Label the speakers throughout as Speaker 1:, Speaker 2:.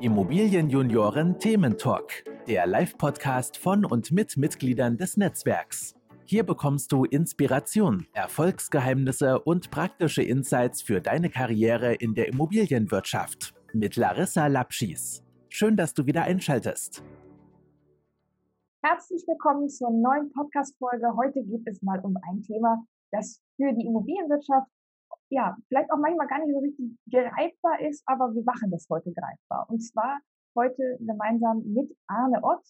Speaker 1: Immobilienjunioren Thementalk, der Live-Podcast von und mit Mitgliedern des Netzwerks. Hier bekommst du Inspiration, Erfolgsgeheimnisse und praktische Insights für deine Karriere in der Immobilienwirtschaft mit Larissa Lapschis. Schön, dass du wieder einschaltest.
Speaker 2: Herzlich willkommen zur neuen Podcast-Folge. Heute geht es mal um ein Thema, das für die Immobilienwirtschaft ja, vielleicht auch manchmal gar nicht so richtig greifbar ist, aber wir machen das heute greifbar. Und zwar heute gemeinsam mit Arne Ott.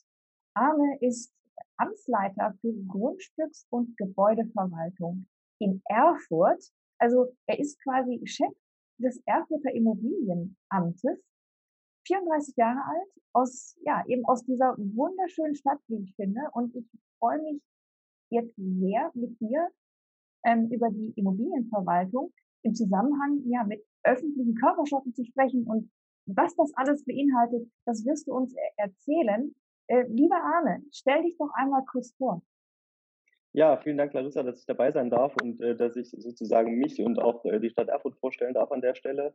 Speaker 2: Arne ist Amtsleiter für Grundstücks- und Gebäudeverwaltung in Erfurt. Also er ist quasi Chef des Erfurter Immobilienamtes, 34 Jahre alt, aus, ja, eben aus dieser wunderschönen Stadt, wie ich finde. Und ich freue mich jetzt sehr mit dir ähm, über die Immobilienverwaltung im Zusammenhang ja mit öffentlichen Körperschaften zu sprechen und was das alles beinhaltet, das wirst du uns erzählen. Äh, lieber Arne, stell dich doch einmal kurz vor.
Speaker 3: Ja, vielen Dank, Larissa, dass ich dabei sein darf und äh, dass ich sozusagen mich und auch äh, die Stadt Erfurt vorstellen darf an der Stelle.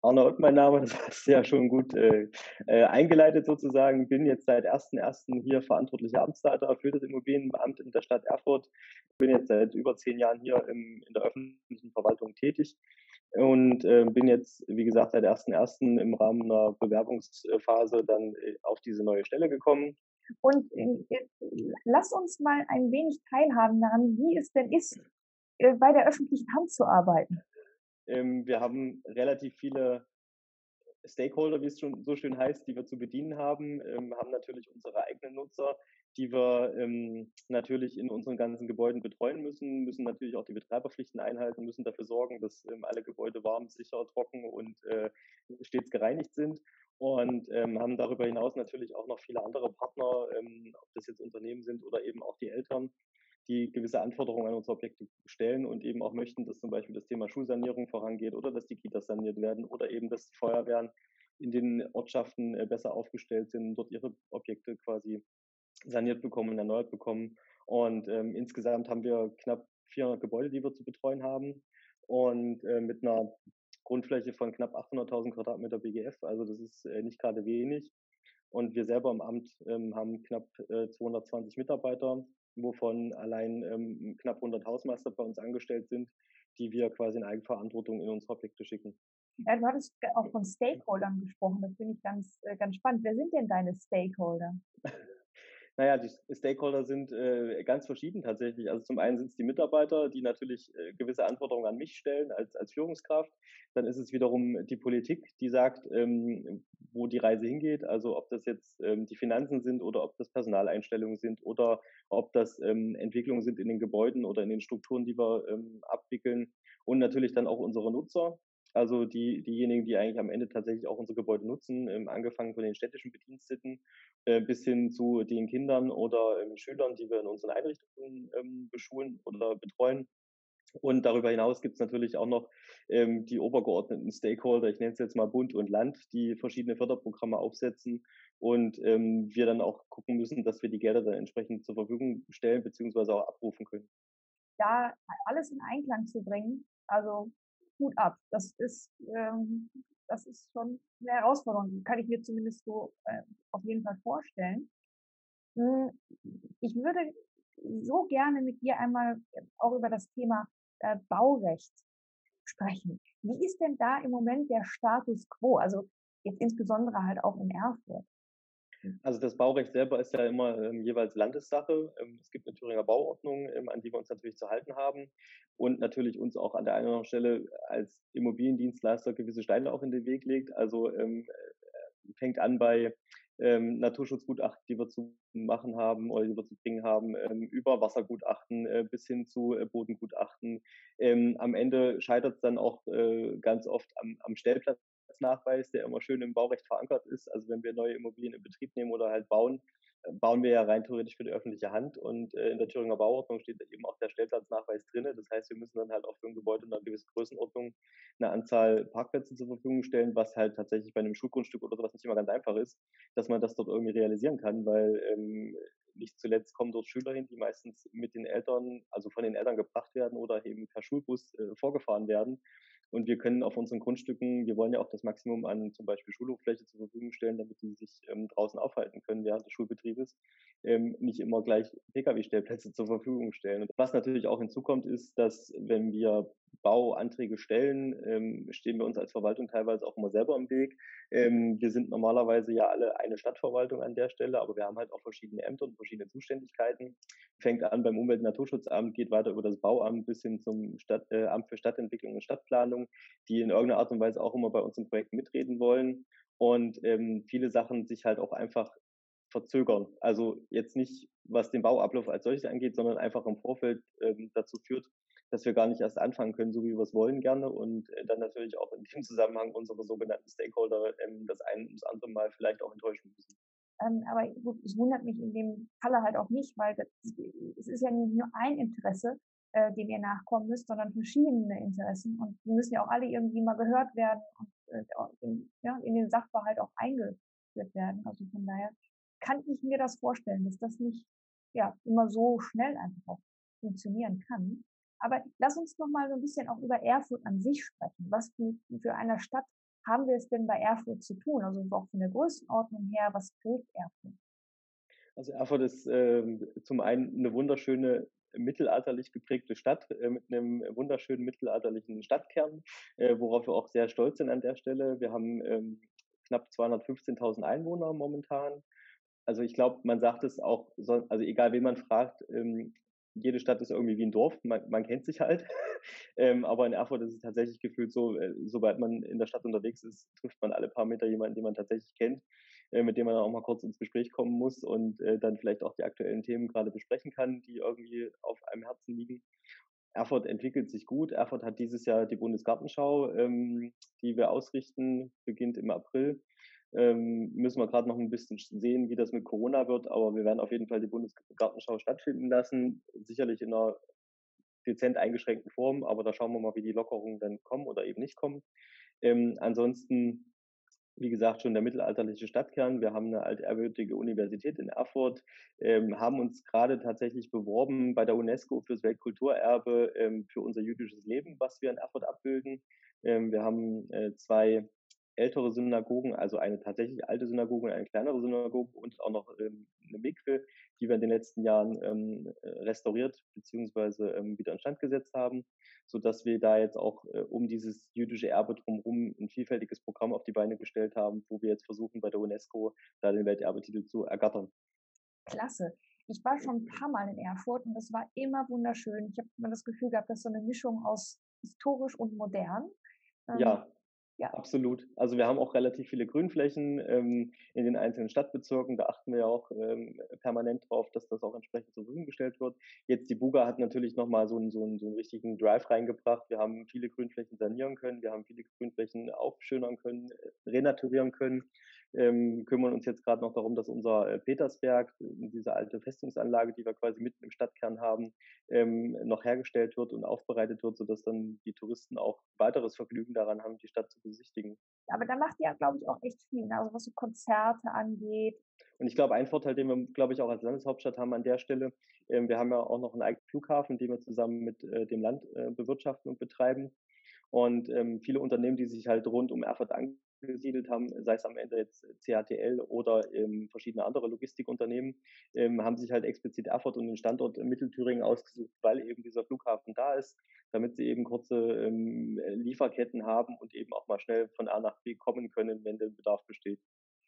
Speaker 3: Arne Ott, mein Name, das hast du ja schon gut äh, äh, eingeleitet sozusagen. Bin jetzt seit 1.1. hier verantwortlicher Amtsleiter für das Immobilienamt in der Stadt Erfurt. Bin jetzt seit über zehn Jahren hier im, in der öffentlichen Verwaltung tätig und äh, bin jetzt, wie gesagt, seit 1.1. im Rahmen einer Bewerbungsphase dann äh, auf diese neue Stelle gekommen.
Speaker 2: Und äh, lass uns mal ein wenig teilhaben daran, wie es denn ist, bei der öffentlichen Hand zu arbeiten.
Speaker 3: Ähm, wir haben relativ viele Stakeholder, wie es schon so schön heißt, die wir zu bedienen haben, ähm, haben natürlich unsere eigenen Nutzer, die wir ähm, natürlich in unseren ganzen Gebäuden betreuen müssen, müssen natürlich auch die Betreiberpflichten einhalten, müssen dafür sorgen, dass ähm, alle Gebäude warm, sicher, trocken und äh, stets gereinigt sind. Und ähm, haben darüber hinaus natürlich auch noch viele andere Partner, ähm, ob das jetzt Unternehmen sind oder eben auch die Eltern, die gewisse Anforderungen an unsere Objekte stellen und eben auch möchten, dass zum Beispiel das Thema Schulsanierung vorangeht oder dass die Kitas saniert werden oder eben, dass Feuerwehren in den Ortschaften äh, besser aufgestellt sind, dort ihre Objekte quasi saniert bekommen, erneuert bekommen. Und ähm, insgesamt haben wir knapp 400 Gebäude, die wir zu betreuen haben und äh, mit einer Grundfläche von knapp 800.000 Quadratmeter BGF. Also das ist äh, nicht gerade wenig. Und wir selber im Amt ähm, haben knapp äh, 220 Mitarbeiter wovon allein ähm, knapp 100 Hausmeister bei uns angestellt sind, die wir quasi in Eigenverantwortung in unsere Objekte schicken.
Speaker 2: Ja, du hattest auch von Stakeholdern gesprochen, das finde ich ganz, äh, ganz spannend. Wer sind denn deine Stakeholder?
Speaker 3: Naja, die Stakeholder sind äh, ganz verschieden tatsächlich. Also zum einen sind es die Mitarbeiter, die natürlich äh, gewisse Anforderungen an mich stellen als, als Führungskraft. Dann ist es wiederum die Politik, die sagt, ähm, wo die Reise hingeht. Also ob das jetzt ähm, die Finanzen sind oder ob das Personaleinstellungen sind oder ob das ähm, Entwicklungen sind in den Gebäuden oder in den Strukturen, die wir ähm, abwickeln. Und natürlich dann auch unsere Nutzer, also die, diejenigen, die eigentlich am Ende tatsächlich auch unsere Gebäude nutzen, ähm, angefangen von den städtischen Bediensteten äh, bis hin zu den Kindern oder ähm, Schülern, die wir in unseren Einrichtungen ähm, beschulen oder betreuen. Und darüber hinaus gibt es natürlich auch noch ähm, die obergeordneten Stakeholder, ich nenne es jetzt mal Bund und Land, die verschiedene Förderprogramme aufsetzen und ähm, wir dann auch gucken müssen, dass wir die Gelder dann entsprechend zur Verfügung stellen bzw. auch abrufen können.
Speaker 2: Da alles in Einklang zu bringen, also Hut ab. Das ist, ähm, das ist schon eine Herausforderung, kann ich mir zumindest so äh, auf jeden Fall vorstellen. Hm, ich würde so gerne mit dir einmal auch über das Thema äh, Baurecht sprechen. Wie ist denn da im Moment der Status quo? Also jetzt insbesondere halt auch in Erfurt.
Speaker 3: Also das Baurecht selber ist ja immer ähm, jeweils Landessache. Ähm, es gibt eine Thüringer Bauordnung, ähm, an die wir uns natürlich zu halten haben und natürlich uns auch an der einen oder anderen Stelle als Immobiliendienstleister gewisse Steine auch in den Weg legt. Also ähm, äh, fängt an bei ähm, Naturschutzgutachten, die wir zu machen haben oder die wir zu bringen haben, ähm, über Wassergutachten äh, bis hin zu äh, Bodengutachten. Ähm, am Ende scheitert es dann auch äh, ganz oft am, am Stellplatz Nachweis, der immer schön im Baurecht verankert ist. Also wenn wir neue Immobilien in Betrieb nehmen oder halt bauen, äh, bauen wir ja rein theoretisch für die öffentliche Hand und äh, in der Thüringer Bauordnung steht eben auch der Stellplatznachweis drin. Das heißt, wir müssen dann halt auch für ein Gebäude in einer gewissen Größenordnung eine Anzahl Parkplätze zur Verfügung stellen, was halt tatsächlich bei einem Schulgrundstück oder sowas nicht immer ganz einfach ist, dass man das dort irgendwie realisieren kann, weil ähm, nicht zuletzt kommen dort Schüler hin, die meistens mit den Eltern, also von den Eltern gebracht werden oder eben per Schulbus äh, vorgefahren werden Und wir können auf unseren Grundstücken, wir wollen ja auch das Maximum an zum Beispiel Schulhoffläche zur Verfügung stellen, damit die sich ähm, draußen aufhalten können während des Schulbetriebes, ähm, nicht immer gleich Pkw-Stellplätze zur Verfügung stellen. Und was natürlich auch hinzukommt, ist, dass wenn wir Bauanträge stellen, ähm, stehen wir uns als Verwaltung teilweise auch immer selber im Weg. Ähm, wir sind normalerweise ja alle eine Stadtverwaltung an der Stelle, aber wir haben halt auch verschiedene Ämter und verschiedene Zuständigkeiten. Fängt an beim Umwelt- und Naturschutzamt, geht weiter über das Bauamt bis hin zum Stadt, äh, Amt für Stadtentwicklung und Stadtplanung, die in irgendeiner Art und Weise auch immer bei uns im Projekt mitreden wollen und ähm, viele Sachen sich halt auch einfach verzögern. Also jetzt nicht, was den Bauablauf als solches angeht, sondern einfach im Vorfeld ähm, dazu führt, dass wir gar nicht erst anfangen können, so wie wir es wollen gerne und äh, dann natürlich auch in dem Zusammenhang unsere sogenannten Stakeholder ähm, das ein und das andere Mal vielleicht auch enttäuschen müssen.
Speaker 2: Ähm, aber es wundert mich in dem Falle halt auch nicht, weil das, es ist ja nicht nur ein Interesse, äh, dem ihr nachkommen müsst, sondern verschiedene Interessen und die müssen ja auch alle irgendwie mal gehört werden und äh, in, ja, in den Sachverhalt auch eingeführt werden. Also von daher kann ich mir das vorstellen, dass das nicht ja immer so schnell einfach auch funktionieren kann. Aber lass uns noch mal so ein bisschen auch über Erfurt an sich sprechen. Was für eine Stadt haben wir es denn bei Erfurt zu tun? Also auch von der Größenordnung her, was prägt Erfurt?
Speaker 3: Also Erfurt ist äh, zum einen eine wunderschöne mittelalterlich geprägte Stadt äh, mit einem wunderschönen mittelalterlichen Stadtkern, äh, worauf wir auch sehr stolz sind an der Stelle. Wir haben ähm, knapp 215.000 Einwohner momentan. Also ich glaube, man sagt es auch, also egal wen man fragt, ähm, jede Stadt ist irgendwie wie ein Dorf, man, man kennt sich halt. ähm, aber in Erfurt ist es tatsächlich gefühlt so, äh, sobald man in der Stadt unterwegs ist, trifft man alle paar Meter jemanden, den man tatsächlich kennt, äh, mit dem man dann auch mal kurz ins Gespräch kommen muss und äh, dann vielleicht auch die aktuellen Themen gerade besprechen kann, die irgendwie auf einem Herzen liegen. Erfurt entwickelt sich gut. Erfurt hat dieses Jahr die Bundesgartenschau, ähm, die wir ausrichten, beginnt im April. Ähm, müssen wir gerade noch ein bisschen sehen, wie das mit Corona wird, aber wir werden auf jeden Fall die Bundesgartenschau stattfinden lassen. Sicherlich in einer dezent eingeschränkten Form, aber da schauen wir mal, wie die Lockerungen dann kommen oder eben nicht kommen. Ähm, ansonsten, wie gesagt, schon der mittelalterliche Stadtkern. Wir haben eine altehrwürdige Universität in Erfurt, ähm, haben uns gerade tatsächlich beworben bei der UNESCO fürs Weltkulturerbe ähm, für unser jüdisches Leben, was wir in Erfurt abbilden. Ähm, wir haben äh, zwei ältere Synagogen, also eine tatsächlich alte Synagoge und eine kleinere Synagoge und auch noch ähm, eine Mikve, die wir in den letzten Jahren ähm, äh, restauriert bzw. Ähm, wieder instand gesetzt haben, so dass wir da jetzt auch äh, um dieses jüdische Erbe drumherum ein vielfältiges Programm auf die Beine gestellt haben, wo wir jetzt versuchen, bei der UNESCO da den Welterbetitel zu ergattern.
Speaker 2: Klasse. Ich war schon ein paar Mal in Erfurt und das war immer wunderschön. Ich habe immer das Gefühl gehabt, dass so eine Mischung aus historisch und modern.
Speaker 3: Ähm, ja. Absolut. Also wir haben auch relativ viele Grünflächen ähm, in den einzelnen Stadtbezirken. Da achten wir auch ähm, permanent drauf, dass das auch entsprechend zur Verfügung gestellt wird. Jetzt die Buga hat natürlich nochmal so einen, so, einen, so einen richtigen Drive reingebracht. Wir haben viele Grünflächen sanieren können, wir haben viele Grünflächen aufschönern können, äh, renaturieren können ähm, kümmern uns jetzt gerade noch darum, dass unser äh, Petersberg, diese alte Festungsanlage, die wir quasi mitten im Stadtkern haben, ähm, noch hergestellt wird und aufbereitet wird, sodass dann die Touristen auch weiteres Vergnügen daran haben, die Stadt zu besichtigen.
Speaker 2: Aber da macht ihr, glaube ich, auch echt viel, ne? also was so Konzerte angeht.
Speaker 3: Und ich glaube, ein Vorteil, den wir, glaube ich, auch als Landeshauptstadt haben an der Stelle, ähm, wir haben ja auch noch einen eigenen Flughafen, den wir zusammen mit äh, dem Land äh, bewirtschaften und betreiben. Und ähm, viele Unternehmen, die sich halt rund um Erfurt angesiedelt haben, sei es am Ende jetzt CHTL oder ähm, verschiedene andere Logistikunternehmen, ähm, haben sich halt explizit Erfurt und den Standort Mittelthüringen ausgesucht, weil eben dieser Flughafen da ist, damit sie eben kurze ähm, Lieferketten haben und eben auch mal schnell von A nach B kommen können, wenn der Bedarf besteht.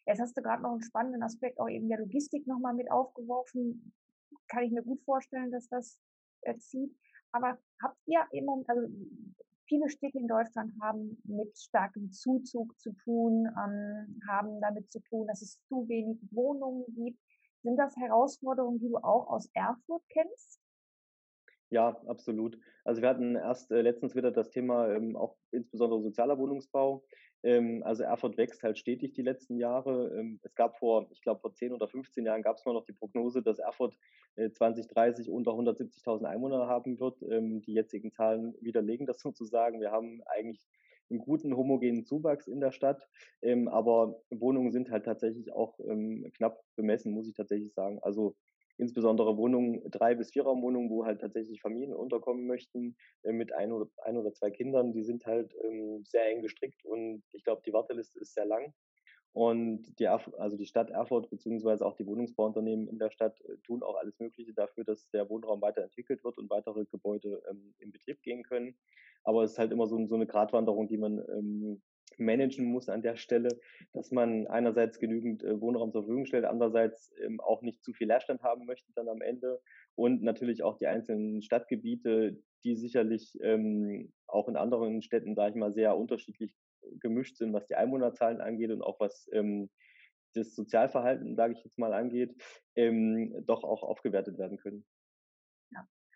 Speaker 2: Jetzt hast du gerade noch einen spannenden Aspekt auch eben der Logistik nochmal mit aufgeworfen. Kann ich mir gut vorstellen, dass das zieht. Aber habt ihr eben, also viele Städte in Deutschland haben mit starkem Zuzug zu tun, ähm, haben damit zu tun, dass es zu wenig Wohnungen gibt. Sind das Herausforderungen, die du auch aus Erfurt kennst?
Speaker 3: Ja, absolut. Also wir hatten erst äh, letztens wieder das Thema ähm, auch insbesondere sozialer Wohnungsbau. Ähm, also Erfurt wächst halt stetig die letzten Jahre. Ähm, es gab vor, ich glaube vor 10 oder 15 Jahren gab es mal noch die Prognose, dass Erfurt äh, 2030 unter 170.000 Einwohner haben wird. Ähm, die jetzigen Zahlen widerlegen das sozusagen. Wir haben eigentlich einen guten homogenen Zuwachs in der Stadt, ähm, aber Wohnungen sind halt tatsächlich auch ähm, knapp bemessen, muss ich tatsächlich sagen. Also insbesondere Wohnungen, drei bis vierer Wohnungen, wo halt tatsächlich Familien unterkommen möchten äh, mit ein oder, ein oder zwei Kindern, die sind halt ähm, sehr eng gestrickt und ich glaube, die Warteliste ist sehr lang. Und die, also die Stadt Erfurt beziehungsweise auch die Wohnungsbauunternehmen in der Stadt äh, tun auch alles Mögliche dafür, dass der Wohnraum weiterentwickelt wird und weitere Gebäude ähm, in Betrieb gehen können. Aber es ist halt immer so, so eine Gratwanderung, die man ähm, managen muss an der Stelle, dass man einerseits genügend äh, Wohnraum zur Verfügung stellt, andererseits ähm, auch nicht zu viel Leerstand haben möchte dann am Ende und natürlich auch die einzelnen Stadtgebiete, die sicherlich ähm, auch in anderen Städten, sage ich mal, sehr unterschiedlich gemischt sind, was die Einwohnerzahlen angeht und auch was ähm, das Sozialverhalten, sage ich jetzt mal, angeht, doch auch aufgewertet werden können.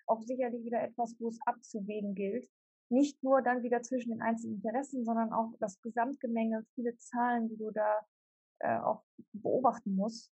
Speaker 2: Auch sicherlich wieder etwas, wo es abzuwägen gilt. Nicht nur dann wieder zwischen den einzelnen Interessen, sondern auch das Gesamtgemenge, viele Zahlen, die du da äh, auch beobachten musst.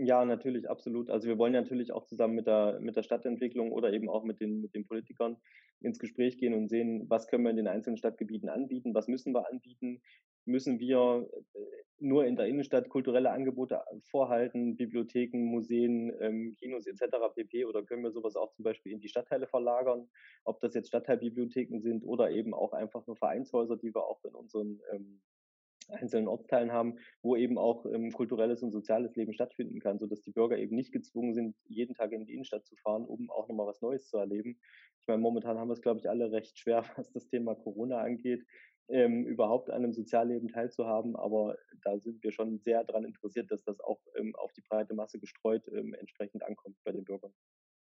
Speaker 3: Ja, natürlich, absolut. Also wir wollen natürlich auch zusammen mit der, mit der Stadtentwicklung oder eben auch mit den, mit den Politikern ins Gespräch gehen und sehen, was können wir in den einzelnen Stadtgebieten anbieten, was müssen wir anbieten, müssen wir äh, nur in der Innenstadt kulturelle Angebote vorhalten, Bibliotheken, Museen, ähm, Kinos etc. pp. Oder können wir sowas auch zum Beispiel in die Stadtteile verlagern, ob das jetzt Stadtteilbibliotheken sind oder eben auch einfach nur Vereinshäuser, die wir auch in unseren ähm, einzelnen Ortsteilen haben, wo eben auch ähm, kulturelles und soziales Leben stattfinden kann, sodass die Bürger eben nicht gezwungen sind, jeden Tag in die Innenstadt zu fahren, um auch nochmal was Neues zu erleben. Ich meine, momentan haben wir es, glaube ich, alle recht schwer, was das Thema Corona angeht, ähm, überhaupt an einem Sozialleben teilzuhaben, aber da sind wir schon sehr daran interessiert, dass das auch ähm, auf die breite Masse gestreut ähm, entsprechend ankommt bei den Bürgern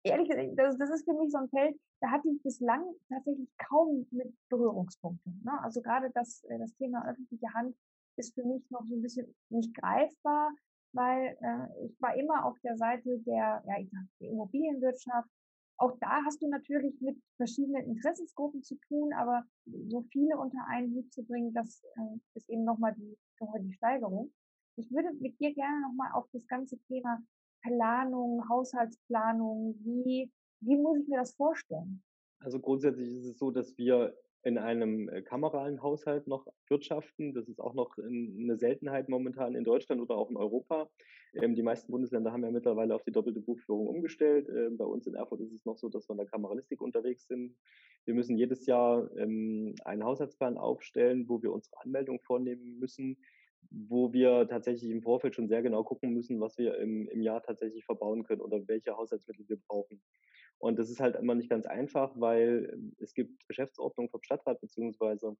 Speaker 2: ehrlich gesagt, das, das ist für mich so ein Feld, da hatte ich bislang tatsächlich kaum mit Berührungspunkten. Ne? Also gerade das, äh, das Thema öffentliche Hand ist für mich noch so ein bisschen nicht greifbar, weil äh, ich war immer auf der Seite der, ja, ich sag, der Immobilienwirtschaft. Auch da hast du natürlich mit verschiedenen Interessensgruppen zu tun, aber so viele unter einen Hut zu bringen, das äh, ist eben nochmal die, noch die Steigerung. Ich würde mit dir gerne nochmal auf das ganze Thema Planung, Haushaltsplanung? Wie, wie muss ich mir das vorstellen?
Speaker 3: Also grundsätzlich ist es so, dass wir in einem äh, kameralen Haushalt noch wirtschaften. Das ist auch noch eine Seltenheit momentan in Deutschland oder auch in Europa. Ähm, die meisten Bundesländer haben ja mittlerweile auf die doppelte Buchführung umgestellt. Ähm, bei uns in Erfurt ist es noch so, dass wir in der Kameralistik unterwegs sind. Wir müssen jedes Jahr ähm, einen Haushaltsplan aufstellen, wo wir unsere Anmeldung vornehmen müssen wo wir tatsächlich im Vorfeld schon sehr genau gucken müssen, was wir im, im Jahr tatsächlich verbauen können oder welche Haushaltsmittel wir brauchen. Und das ist halt immer nicht ganz einfach, weil ähm, es gibt Geschäftsordnung vom Stadtrat beziehungsweise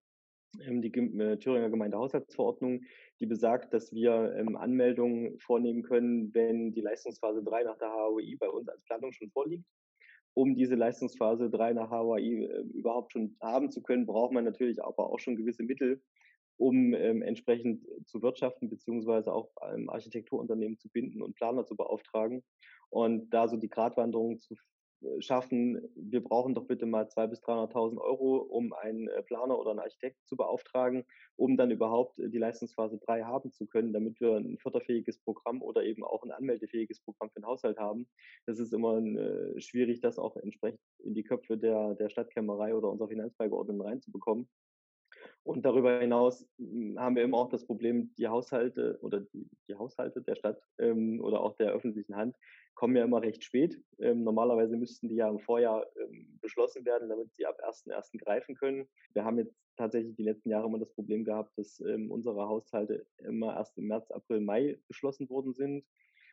Speaker 3: ähm, die äh, Thüringer Gemeindehaushaltsverordnung, die besagt, dass wir ähm, Anmeldungen vornehmen können, wenn die Leistungsphase 3 nach der HOI bei uns als Planung schon vorliegt. Um diese Leistungsphase 3 nach HOI äh, überhaupt schon haben zu können, braucht man natürlich aber auch schon gewisse Mittel, um ähm, entsprechend zu wirtschaften, beziehungsweise auch ähm, Architekturunternehmen zu binden und Planer zu beauftragen. Und da so die Gratwanderung zu äh, schaffen, wir brauchen doch bitte mal 200.000 bis 300.000 Euro, um einen äh, Planer oder einen Architekt zu beauftragen, um dann überhaupt äh, die Leistungsphase 3 haben zu können, damit wir ein förderfähiges Programm oder eben auch ein anmeldefähiges Programm für den Haushalt haben. Das ist immer äh, schwierig, das auch entsprechend in die Köpfe der, der Stadtkämmerei oder unserer Finanzbeigeordneten reinzubekommen. Und darüber hinaus hm, haben wir immer auch das Problem, die Haushalte oder die, die Haushalte der Stadt ähm, oder auch der öffentlichen Hand kommen ja immer recht spät. Ähm, normalerweise müssten die ja im Vorjahr ähm, beschlossen werden, damit sie ab 1.1. greifen können. Wir haben jetzt tatsächlich die letzten Jahre immer das Problem gehabt, dass ähm, unsere Haushalte immer erst im März, April, Mai beschlossen worden sind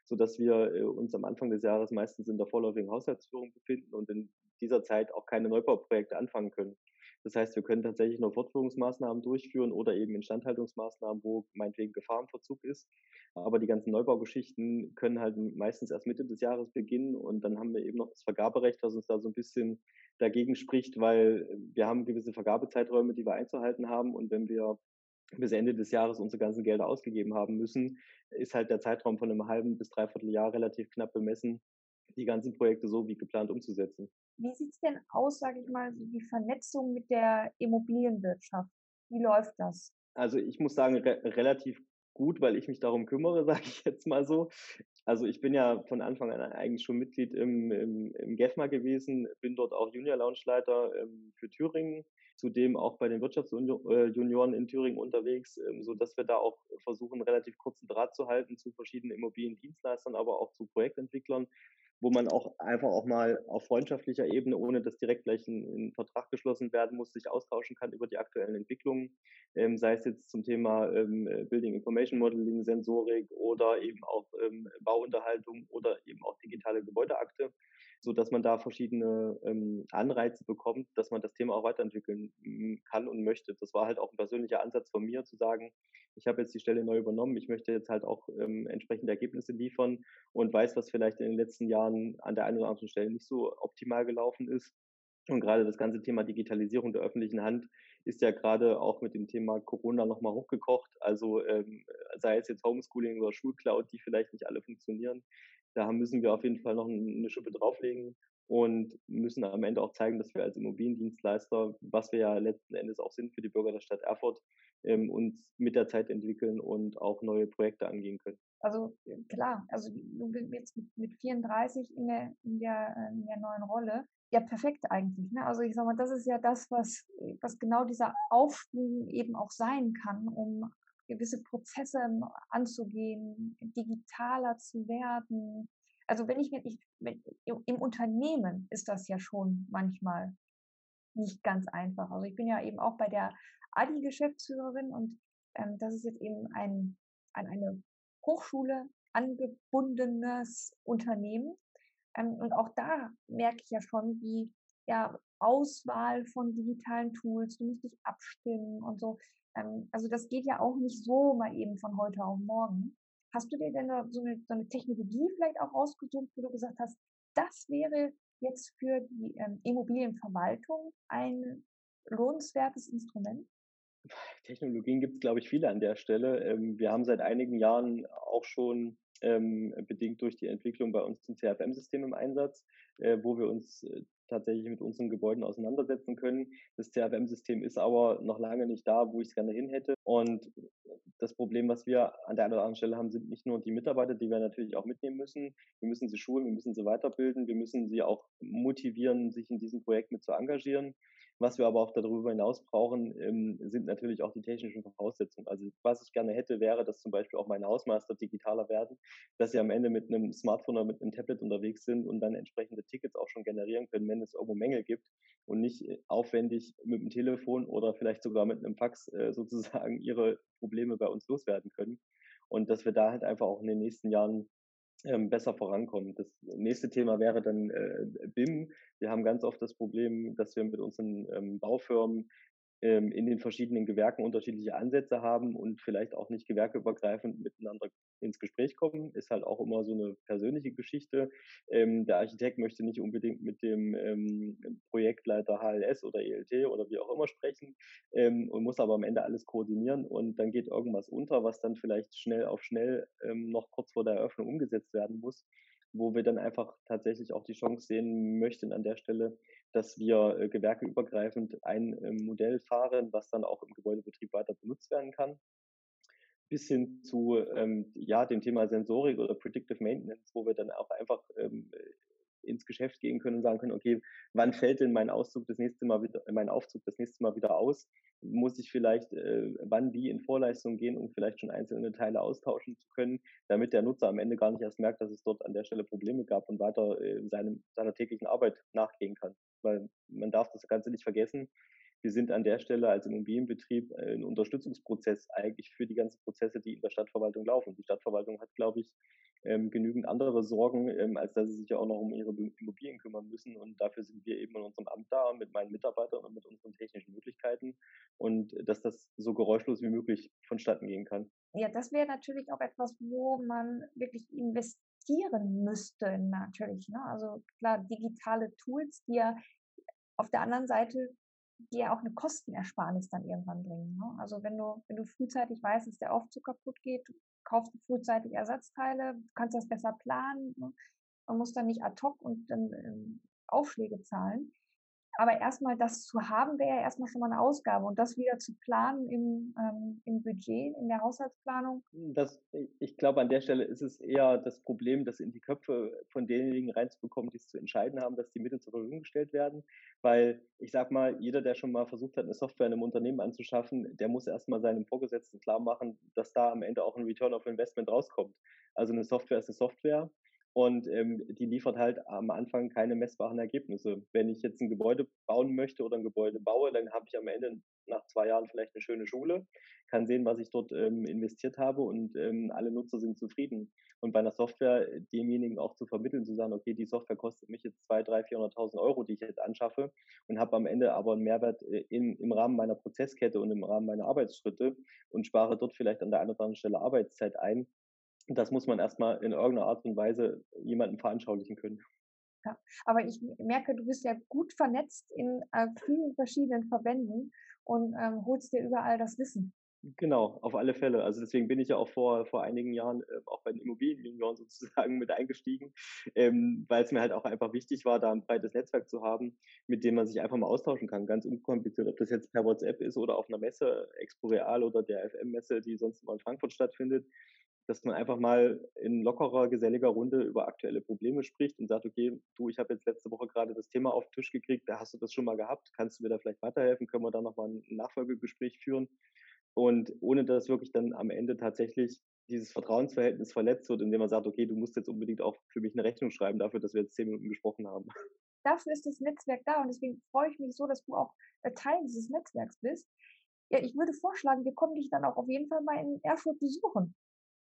Speaker 3: sodass wir äh, uns am Anfang des Jahres meistens in der vorläufigen Haushaltsführung befinden und in dieser Zeit auch keine Neubauprojekte anfangen können. Das heißt, wir können tatsächlich nur Fortführungsmaßnahmen durchführen oder eben Instandhaltungsmaßnahmen, wo meinetwegen Gefahrenverzug ist. Aber die ganzen Neubaugeschichten können halt meistens erst Mitte des Jahres beginnen und dann haben wir eben noch das Vergaberecht, was uns da so ein bisschen dagegen spricht, weil wir haben gewisse Vergabezeiträume, die wir einzuhalten haben und wenn wir bis Ende des Jahres unsere ganzen Gelder ausgegeben haben müssen, ist halt der Zeitraum von einem halben bis dreiviertel Jahr relativ knapp bemessen, die ganzen Projekte so wie geplant umzusetzen.
Speaker 2: Wie sieht es denn aus, sage ich mal, die Vernetzung mit der Immobilienwirtschaft? Wie läuft das?
Speaker 3: Also ich muss sagen, re relativ gut, weil ich mich darum kümmere, sage ich jetzt mal so. Also ich bin ja von Anfang an eigentlich schon Mitglied im, im, im GEFMA gewesen, bin dort auch Junior Launchleiter ähm, für Thüringen, zudem auch bei den Wirtschaftsjunioren in Thüringen unterwegs, ähm, so dass wir da auch versuchen, relativ kurzen Draht zu halten zu verschiedenen Immobiliendienstleistern, aber auch zu Projektentwicklern wo man auch einfach auch mal auf freundschaftlicher Ebene, ohne dass direkt gleich ein, ein Vertrag geschlossen werden muss, sich austauschen kann über die aktuellen Entwicklungen, ähm, sei es jetzt zum Thema ähm, Building Information Modeling, Sensorik oder eben auch ähm, Bauunterhaltung oder eben auch digitale Gebäudeakte, so dass man da verschiedene ähm, Anreize bekommt, dass man das Thema auch weiterentwickeln kann und möchte. Das war halt auch ein persönlicher Ansatz von mir, zu sagen, ich habe jetzt die Stelle neu übernommen, ich möchte jetzt halt auch ähm, entsprechende Ergebnisse liefern und weiß, was vielleicht in den letzten Jahren an der einen oder anderen Stelle nicht so optimal gelaufen ist. Und gerade das ganze Thema Digitalisierung der öffentlichen Hand ist ja gerade auch mit dem Thema Corona nochmal hochgekocht. Also ähm, sei es jetzt Homeschooling oder Schulcloud, die vielleicht nicht alle funktionieren. Da müssen wir auf jeden Fall noch eine Schippe drauflegen und müssen am Ende auch zeigen, dass wir als Immobiliendienstleister, was wir ja letzten Endes auch sind für die Bürger der Stadt Erfurt, ähm, uns mit der Zeit entwickeln und auch neue Projekte angehen können.
Speaker 2: Also klar, also du bist jetzt mit, mit 34 in der, in, der, in der neuen Rolle. Ja, perfekt eigentlich. Ne? Also ich sag mal, das ist ja das, was, was genau dieser Aufschwung eben auch sein kann, um gewisse Prozesse anzugehen, digitaler zu werden, also wenn ich mir, ich, im Unternehmen ist das ja schon manchmal nicht ganz einfach. Also ich bin ja eben auch bei der ADI-Geschäftsführerin und ähm, das ist jetzt eben ein, an eine Hochschule angebundenes Unternehmen. Ähm, und auch da merke ich ja schon, wie ja, Auswahl von digitalen Tools, du musst dich abstimmen und so. Ähm, also das geht ja auch nicht so mal eben von heute auf morgen. Hast du dir denn so eine, so eine Technologie vielleicht auch rausgesucht, wo du gesagt hast, das wäre jetzt für die ähm, Immobilienverwaltung ein lohnenswertes Instrument?
Speaker 3: Technologien gibt es, glaube ich, viele an der Stelle. Ähm, wir haben seit einigen Jahren auch schon ähm, bedingt durch die Entwicklung bei uns ein CRM-System im Einsatz, äh, wo wir uns äh, tatsächlich mit unseren Gebäuden auseinandersetzen können. Das CRM-System ist aber noch lange nicht da, wo ich es gerne hin hätte. Und das Problem, was wir an der einen oder anderen Stelle haben, sind nicht nur die Mitarbeiter, die wir natürlich auch mitnehmen müssen. Wir müssen sie schulen, wir müssen sie weiterbilden, wir müssen sie auch motivieren, sich in diesem Projekt mit zu engagieren. Was wir aber auch darüber hinaus brauchen, ähm, sind natürlich auch die technischen Voraussetzungen. Also was ich gerne hätte, wäre, dass zum Beispiel auch meine Hausmeister digitaler werden, dass sie am Ende mit einem Smartphone oder mit einem Tablet unterwegs sind und dann entsprechende Tickets auch schon generieren können, wenn es irgendwo Mängel gibt und nicht äh, aufwendig mit dem Telefon oder vielleicht sogar mit einem Fax äh, sozusagen ihre Probleme bei uns loswerden können. Und dass wir da halt einfach auch in den nächsten Jahren ähm, besser vorankommen. Das nächste Thema wäre dann äh, BIM. Wir haben ganz oft das Problem, dass wir mit unseren ähm, Baufirmen ähm, in den verschiedenen Gewerken unterschiedliche Ansätze haben und vielleicht auch nicht gewerkeübergreifend miteinander ins Gespräch kommen. Ist halt auch immer so eine persönliche Geschichte. Ähm, der Architekt möchte nicht unbedingt mit dem ähm, Projektleiter HLS oder ELT oder wie auch immer sprechen ähm, und muss aber am Ende alles koordinieren und dann geht irgendwas unter, was dann vielleicht schnell auf schnell ähm, noch kurz vor der Eröffnung umgesetzt werden muss wo wir dann einfach tatsächlich auch die Chance sehen möchten an der Stelle, dass wir äh, gewerkeübergreifend ein äh, Modell fahren, was dann auch im Gebäudebetrieb weiter benutzt werden kann. Bis hin zu ähm, ja, dem Thema Sensorik oder Predictive Maintenance, wo wir dann auch einfach ähm, ins Geschäft gehen können und sagen können, okay, wann fällt denn mein Auszug das nächste Mal wieder, mein Aufzug das nächste Mal wieder aus? Muss ich vielleicht äh, wann wie in Vorleistung gehen, um vielleicht schon einzelne Teile austauschen zu können, damit der Nutzer am Ende gar nicht erst merkt, dass es dort an der Stelle Probleme gab und weiter äh, seinem, seiner täglichen Arbeit nachgehen kann. Weil man darf das Ganze nicht vergessen wir sind an der Stelle als Immobilienbetrieb äh, ein Unterstützungsprozess eigentlich für die ganzen Prozesse, die in der Stadtverwaltung laufen. Die Stadtverwaltung hat, glaube ich, ähm, genügend andere Sorgen, ähm, als dass sie sich ja auch noch um ihre Immobilien kümmern müssen. Und dafür sind wir eben in unserem Amt da mit meinen Mitarbeitern und mit unseren technischen Möglichkeiten und dass das so geräuschlos wie möglich vonstatten gehen kann.
Speaker 2: Ja, das wäre natürlich auch etwas, wo man wirklich investieren müsste, natürlich. Ne? Also klar, digitale Tools, die ja auf der anderen Seite die ja auch eine Kostenersparnis dann irgendwann bringen. Ne? Also wenn du, wenn du frühzeitig weißt, dass der Aufzug kaputt geht, kaufst du frühzeitig Ersatzteile, kannst das besser planen. Ne? Man muss dann nicht ad hoc und dann ähm, Aufschläge zahlen. Aber erstmal das zu haben, wäre ja erstmal schon mal eine Ausgabe. Und das wieder zu planen im, ähm, im Budget, in der Haushaltsplanung?
Speaker 3: Das, ich glaube, an der Stelle ist es eher das Problem, das in die Köpfe von denjenigen reinzubekommen, die es zu entscheiden haben, dass die Mittel zur Verfügung gestellt werden. Weil ich sag mal, jeder, der schon mal versucht hat, eine Software in einem Unternehmen anzuschaffen, der muss erstmal seinem Vorgesetzten klar machen, dass da am Ende auch ein Return of Investment rauskommt. Also eine Software ist eine Software und ähm, die liefert halt am Anfang keine messbaren Ergebnisse. Wenn ich jetzt ein Gebäude bauen möchte oder ein Gebäude baue, dann habe ich am Ende nach zwei Jahren vielleicht eine schöne Schule, kann sehen, was ich dort ähm, investiert habe und ähm, alle Nutzer sind zufrieden. Und bei einer Software demjenigen auch zu vermitteln, zu sagen, okay, die Software kostet mich jetzt zwei, drei, 400.000 Euro, die ich jetzt anschaffe und habe am Ende aber einen Mehrwert äh, in, im Rahmen meiner Prozesskette und im Rahmen meiner Arbeitsschritte und spare dort vielleicht an der einen oder anderen Stelle Arbeitszeit ein, das muss man erstmal in irgendeiner Art und Weise jemandem veranschaulichen können.
Speaker 2: Ja, aber ich merke, du bist ja gut vernetzt in äh, vielen verschiedenen Verbänden und ähm, holst dir überall das Wissen.
Speaker 3: Genau, auf alle Fälle. Also deswegen bin ich ja auch vor, vor einigen Jahren äh, auch bei den Immobilienjunioren sozusagen mit eingestiegen, ähm, weil es mir halt auch einfach wichtig war, da ein breites Netzwerk zu haben, mit dem man sich einfach mal austauschen kann, ganz unkompliziert, ob das jetzt per WhatsApp ist oder auf einer Messe, Expo Real oder der FM-Messe, die sonst immer in Frankfurt stattfindet dass man einfach mal in lockerer, geselliger Runde über aktuelle Probleme spricht und sagt, okay, du, ich habe jetzt letzte Woche gerade das Thema auf den Tisch gekriegt, da hast du das schon mal gehabt, kannst du mir da vielleicht weiterhelfen, können wir da nochmal ein Nachfolgegespräch führen und ohne dass wirklich dann am Ende tatsächlich dieses Vertrauensverhältnis verletzt wird, indem man sagt, okay, du musst jetzt unbedingt auch für mich eine Rechnung schreiben dafür, dass wir jetzt zehn Minuten gesprochen haben.
Speaker 2: Dafür ist das Netzwerk da und deswegen freue ich mich so, dass du auch Teil dieses Netzwerks bist. Ja, ich würde vorschlagen, wir kommen dich dann auch auf jeden Fall mal in Erfurt besuchen.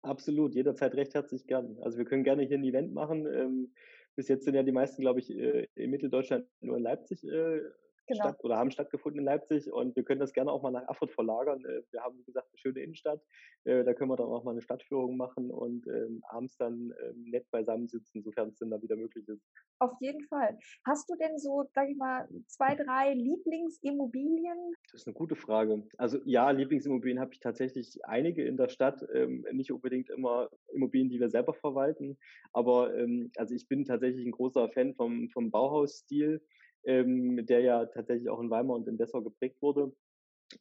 Speaker 3: Absolut, jederzeit recht herzlich gern. Also wir können gerne hier ein Event machen. Ähm, bis jetzt sind ja die meisten, glaube ich, äh, in Mitteldeutschland nur in Leipzig äh, genau. statt oder haben stattgefunden in Leipzig und wir können das gerne auch mal nach Erfurt verlagern. Äh, wir haben, wie gesagt, eine schöne Innenstadt. Äh, da können wir dann auch mal eine Stadtführung machen und ähm, abends dann ähm, nett beisammensitzen, sofern es denn da wieder möglich ist.
Speaker 2: Auf jeden Fall. Hast du denn so, sag ich mal, zwei, drei Lieblingsimmobilien?
Speaker 3: Das ist eine gute Frage. Also ja, Lieblingsimmobilien habe ich tatsächlich einige in der Stadt, ähm, nicht unbedingt immer Immobilien, die wir selber verwalten, aber also ich bin tatsächlich ein großer Fan vom, vom Bauhausstil ähm, der ja tatsächlich auch in Weimar und in Dessau geprägt wurde.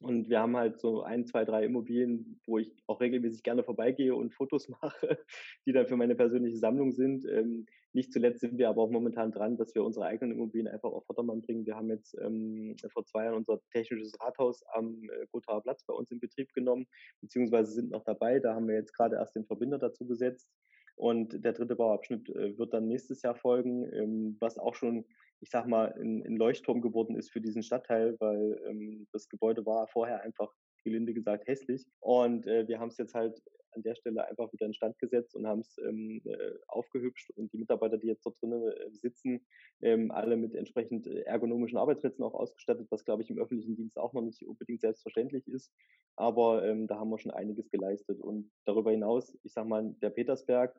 Speaker 3: Und wir haben halt so ein, zwei, drei Immobilien, wo ich auch regelmäßig gerne vorbeigehe und Fotos mache, die dann für meine persönliche Sammlung sind. Ähm, nicht zuletzt sind wir aber auch momentan dran, dass wir unsere eigenen Immobilien einfach auf Vordermann bringen. Wir haben jetzt ähm, vor zwei Jahren unser technisches Rathaus am äh, Gothaer Platz bei uns in Betrieb genommen, beziehungsweise sind noch dabei. Da haben wir jetzt gerade erst den Verbinder dazu gesetzt. Und der dritte Bauabschnitt äh, wird dann nächstes Jahr folgen, ähm, was auch schon ich sag mal, ein, Leuchtturm geworden ist für diesen Stadtteil, weil ähm, das Gebäude war vorher einfach, gelinde gesagt, hässlich. Und äh, wir haben es jetzt halt an der Stelle einfach wieder in Stand gesetzt und haben es ähm, äh, aufgehübscht und die Mitarbeiter, die jetzt dort drinnen sitzen, ähm, alle mit entsprechend ergonomischen Arbeitsplätzen auch ausgestattet, was glaube ich im öffentlichen Dienst auch noch nicht unbedingt selbstverständlich ist. Aber ähm, da haben wir schon einiges geleistet. Und darüber hinaus, ich sag mal, der Petersberg,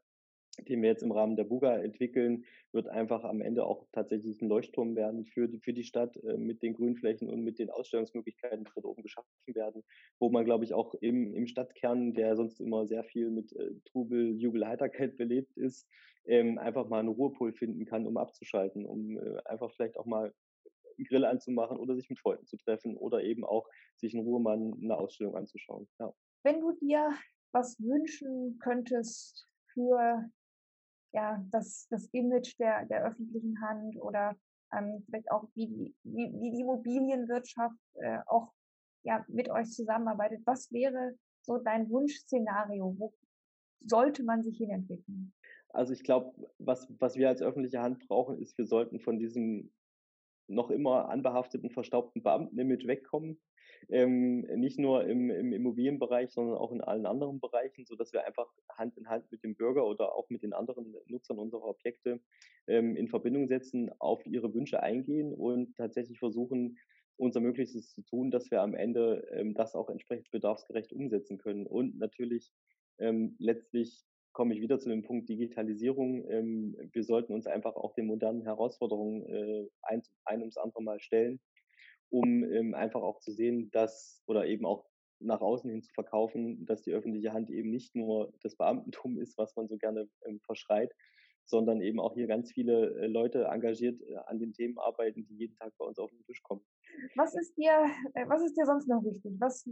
Speaker 3: den wir jetzt im Rahmen der Buga entwickeln, wird einfach am Ende auch tatsächlich ein Leuchtturm werden für die, für die Stadt äh, mit den Grünflächen und mit den Ausstellungsmöglichkeiten, die dort oben geschaffen werden, wo man, glaube ich, auch im, im Stadtkern, der sonst immer sehr viel mit äh, Trubel, Jubel, Heiterkeit belebt ist, ähm, einfach mal einen Ruhepol finden kann, um abzuschalten, um äh, einfach vielleicht auch mal einen Grill anzumachen oder sich mit Freunden zu treffen oder eben auch sich in Ruhe mal eine Ausstellung anzuschauen. Ja.
Speaker 2: Wenn du dir was wünschen könntest für ja, das, das Image der, der öffentlichen Hand oder ähm, vielleicht auch, wie die, wie, wie die Immobilienwirtschaft äh, auch ja, mit euch zusammenarbeitet. Was wäre so dein Wunschszenario? Wo sollte man sich hinentwickeln?
Speaker 3: Also ich glaube, was, was wir als öffentliche Hand brauchen, ist, wir sollten von diesem noch immer anbehafteten, verstaubten Beamtenimage wegkommen ähm, nicht nur im, im Immobilienbereich, sondern auch in allen anderen Bereichen, so dass wir einfach Hand in Hand mit dem Bürger oder auch mit den anderen Nutzern unserer Objekte ähm, in Verbindung setzen, auf ihre Wünsche eingehen und tatsächlich versuchen, unser Möglichstes zu tun, dass wir am Ende ähm, das auch entsprechend bedarfsgerecht umsetzen können. Und natürlich ähm, letztlich komme ich wieder zu dem Punkt Digitalisierung. Ähm, wir sollten uns einfach auch den modernen Herausforderungen äh, ein, ein ums andere Mal stellen um ähm, einfach auch zu sehen, dass oder eben auch nach außen hin zu verkaufen, dass die öffentliche Hand eben nicht nur das Beamtentum ist, was man so gerne ähm, verschreit, sondern eben auch hier ganz viele äh, Leute engagiert äh, an den Themen arbeiten, die jeden Tag bei uns auf den Tisch kommen.
Speaker 2: Was ist dir, äh, was ist dir sonst noch wichtig? Was,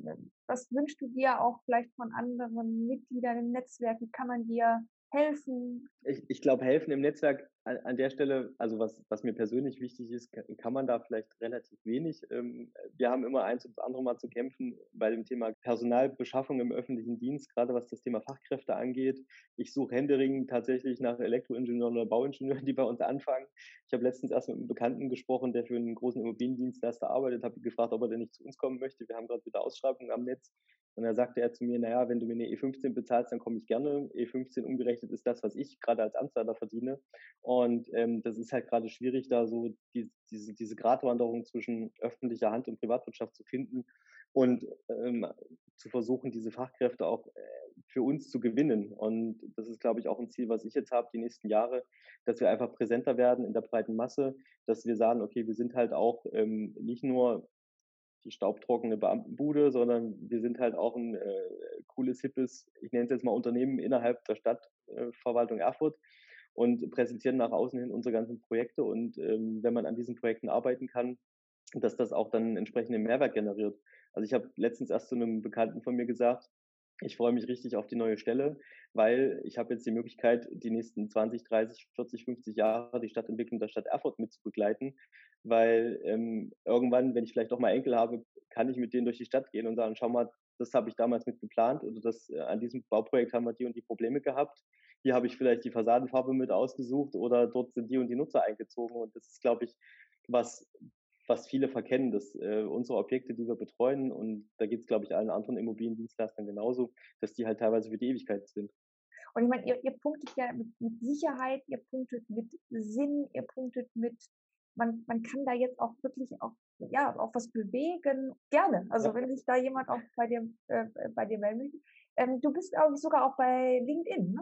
Speaker 2: was wünschst du dir auch vielleicht von anderen Mitgliedern im Netzwerk? Wie kann man dir helfen?
Speaker 3: Ich, ich glaube, helfen im Netzwerk an, der Stelle, also was, was mir persönlich wichtig ist, kann, man da vielleicht relativ wenig. Ähm, wir haben immer eins und das andere Mal zu kämpfen bei dem Thema Personalbeschaffung im öffentlichen Dienst, gerade was das Thema Fachkräfte angeht. Ich suche händeringend tatsächlich nach Elektroingenieuren oder Bauingenieuren, die bei uns anfangen. Ich habe letztens erst mit einem Bekannten gesprochen, der für einen großen Immobiliendienstleister arbeitet, habe gefragt, ob er denn nicht zu uns kommen möchte. Wir haben gerade wieder Ausschreibungen am Netz. Und da sagte er zu mir, naja, wenn du mir eine E15 bezahlst, dann komme ich gerne. E15 umgerechnet ist das, was ich gerade als Amtsleiter verdiene. Und ähm, das ist halt gerade schwierig, da so die, diese, diese Gratwanderung zwischen öffentlicher Hand und Privatwirtschaft zu finden und ähm, zu versuchen, diese Fachkräfte auch äh, für uns zu gewinnen. Und das ist, glaube ich, auch ein Ziel, was ich jetzt habe, die nächsten Jahre, dass wir einfach präsenter werden in der breiten Masse, dass wir sagen, okay, wir sind halt auch ähm, nicht nur die staubtrockene Beamtenbude, sondern wir sind halt auch ein äh, cooles, hippes, ich nenne es jetzt mal Unternehmen innerhalb der Stadtverwaltung äh, Erfurt und präsentieren nach außen hin unsere ganzen Projekte. Und ähm, wenn man an diesen Projekten arbeiten kann, dass das auch dann entsprechenden Mehrwert generiert. Also ich habe letztens erst zu einem Bekannten von mir gesagt, ich freue mich richtig auf die neue Stelle, weil ich habe jetzt die Möglichkeit, die nächsten 20, 30, 40, 50 Jahre die Stadtentwicklung der Stadt Erfurt mit zu begleiten, weil ähm, irgendwann, wenn ich vielleicht auch mal Enkel habe, kann ich mit denen durch die Stadt gehen und sagen, schau mal, das habe ich damals mit geplant oder das, äh, an diesem Bauprojekt haben wir die und die Probleme gehabt. Hier habe ich vielleicht die Fassadenfarbe mit ausgesucht oder dort sind die und die Nutzer eingezogen und das ist, glaube ich, was was viele verkennen, dass äh, unsere Objekte, die wir betreuen, und da geht es, glaube ich, allen anderen Immobiliendienstleistern genauso, dass die halt teilweise für die Ewigkeit sind.
Speaker 2: Und ich meine, ihr, ihr punktet ja mit, mit, Sicherheit, ihr punktet mit Sinn, ihr punktet mit, man, man kann da jetzt auch wirklich auch, ja, auch was bewegen. Gerne. Also ja. wenn sich da jemand auch bei dir, äh, bei dir melden möchte. Ähm, du bist, glaube ich, sogar auch bei LinkedIn, ne?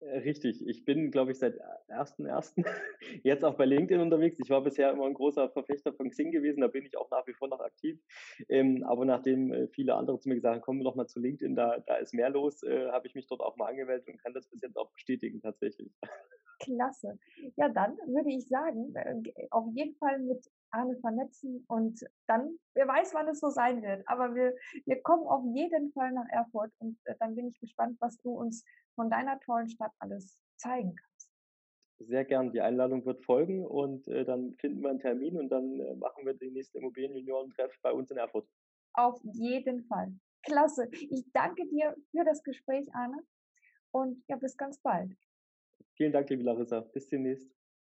Speaker 3: Äh, richtig, ich bin, glaube ich, seit 1.1. jetzt auch bei LinkedIn unterwegs. Ich war bisher immer ein großer Verfechter von Xing gewesen, da bin ich auch nach wie vor noch aktiv. Ähm, aber nachdem äh, viele andere zu mir gesagt haben, kommen wir doch mal zu LinkedIn, da, da ist mehr los, äh, habe ich mich dort auch mal angemeldet und kann das bis jetzt auch bestätigen tatsächlich.
Speaker 2: Klasse. Ja, dann würde ich sagen, äh, auf jeden Fall mit Arne vernetzen und dann, wer weiß, wann es so sein wird, aber wir, wir kommen auf jeden Fall nach Erfurt und äh, dann bin ich gespannt, was du uns von deiner tollen Stadt alles zeigen kannst.
Speaker 3: Sehr gern. Die Einladung wird folgen und äh, dann finden wir einen Termin und dann äh, machen wir den nächsten Immobilienjunioren-Treff bei uns in Erfurt.
Speaker 2: Auf jeden Fall. Klasse. Ich danke dir für das Gespräch, Arne. Und ja, bis ganz bald.
Speaker 3: Vielen Dank, liebe Larissa. Bis demnächst.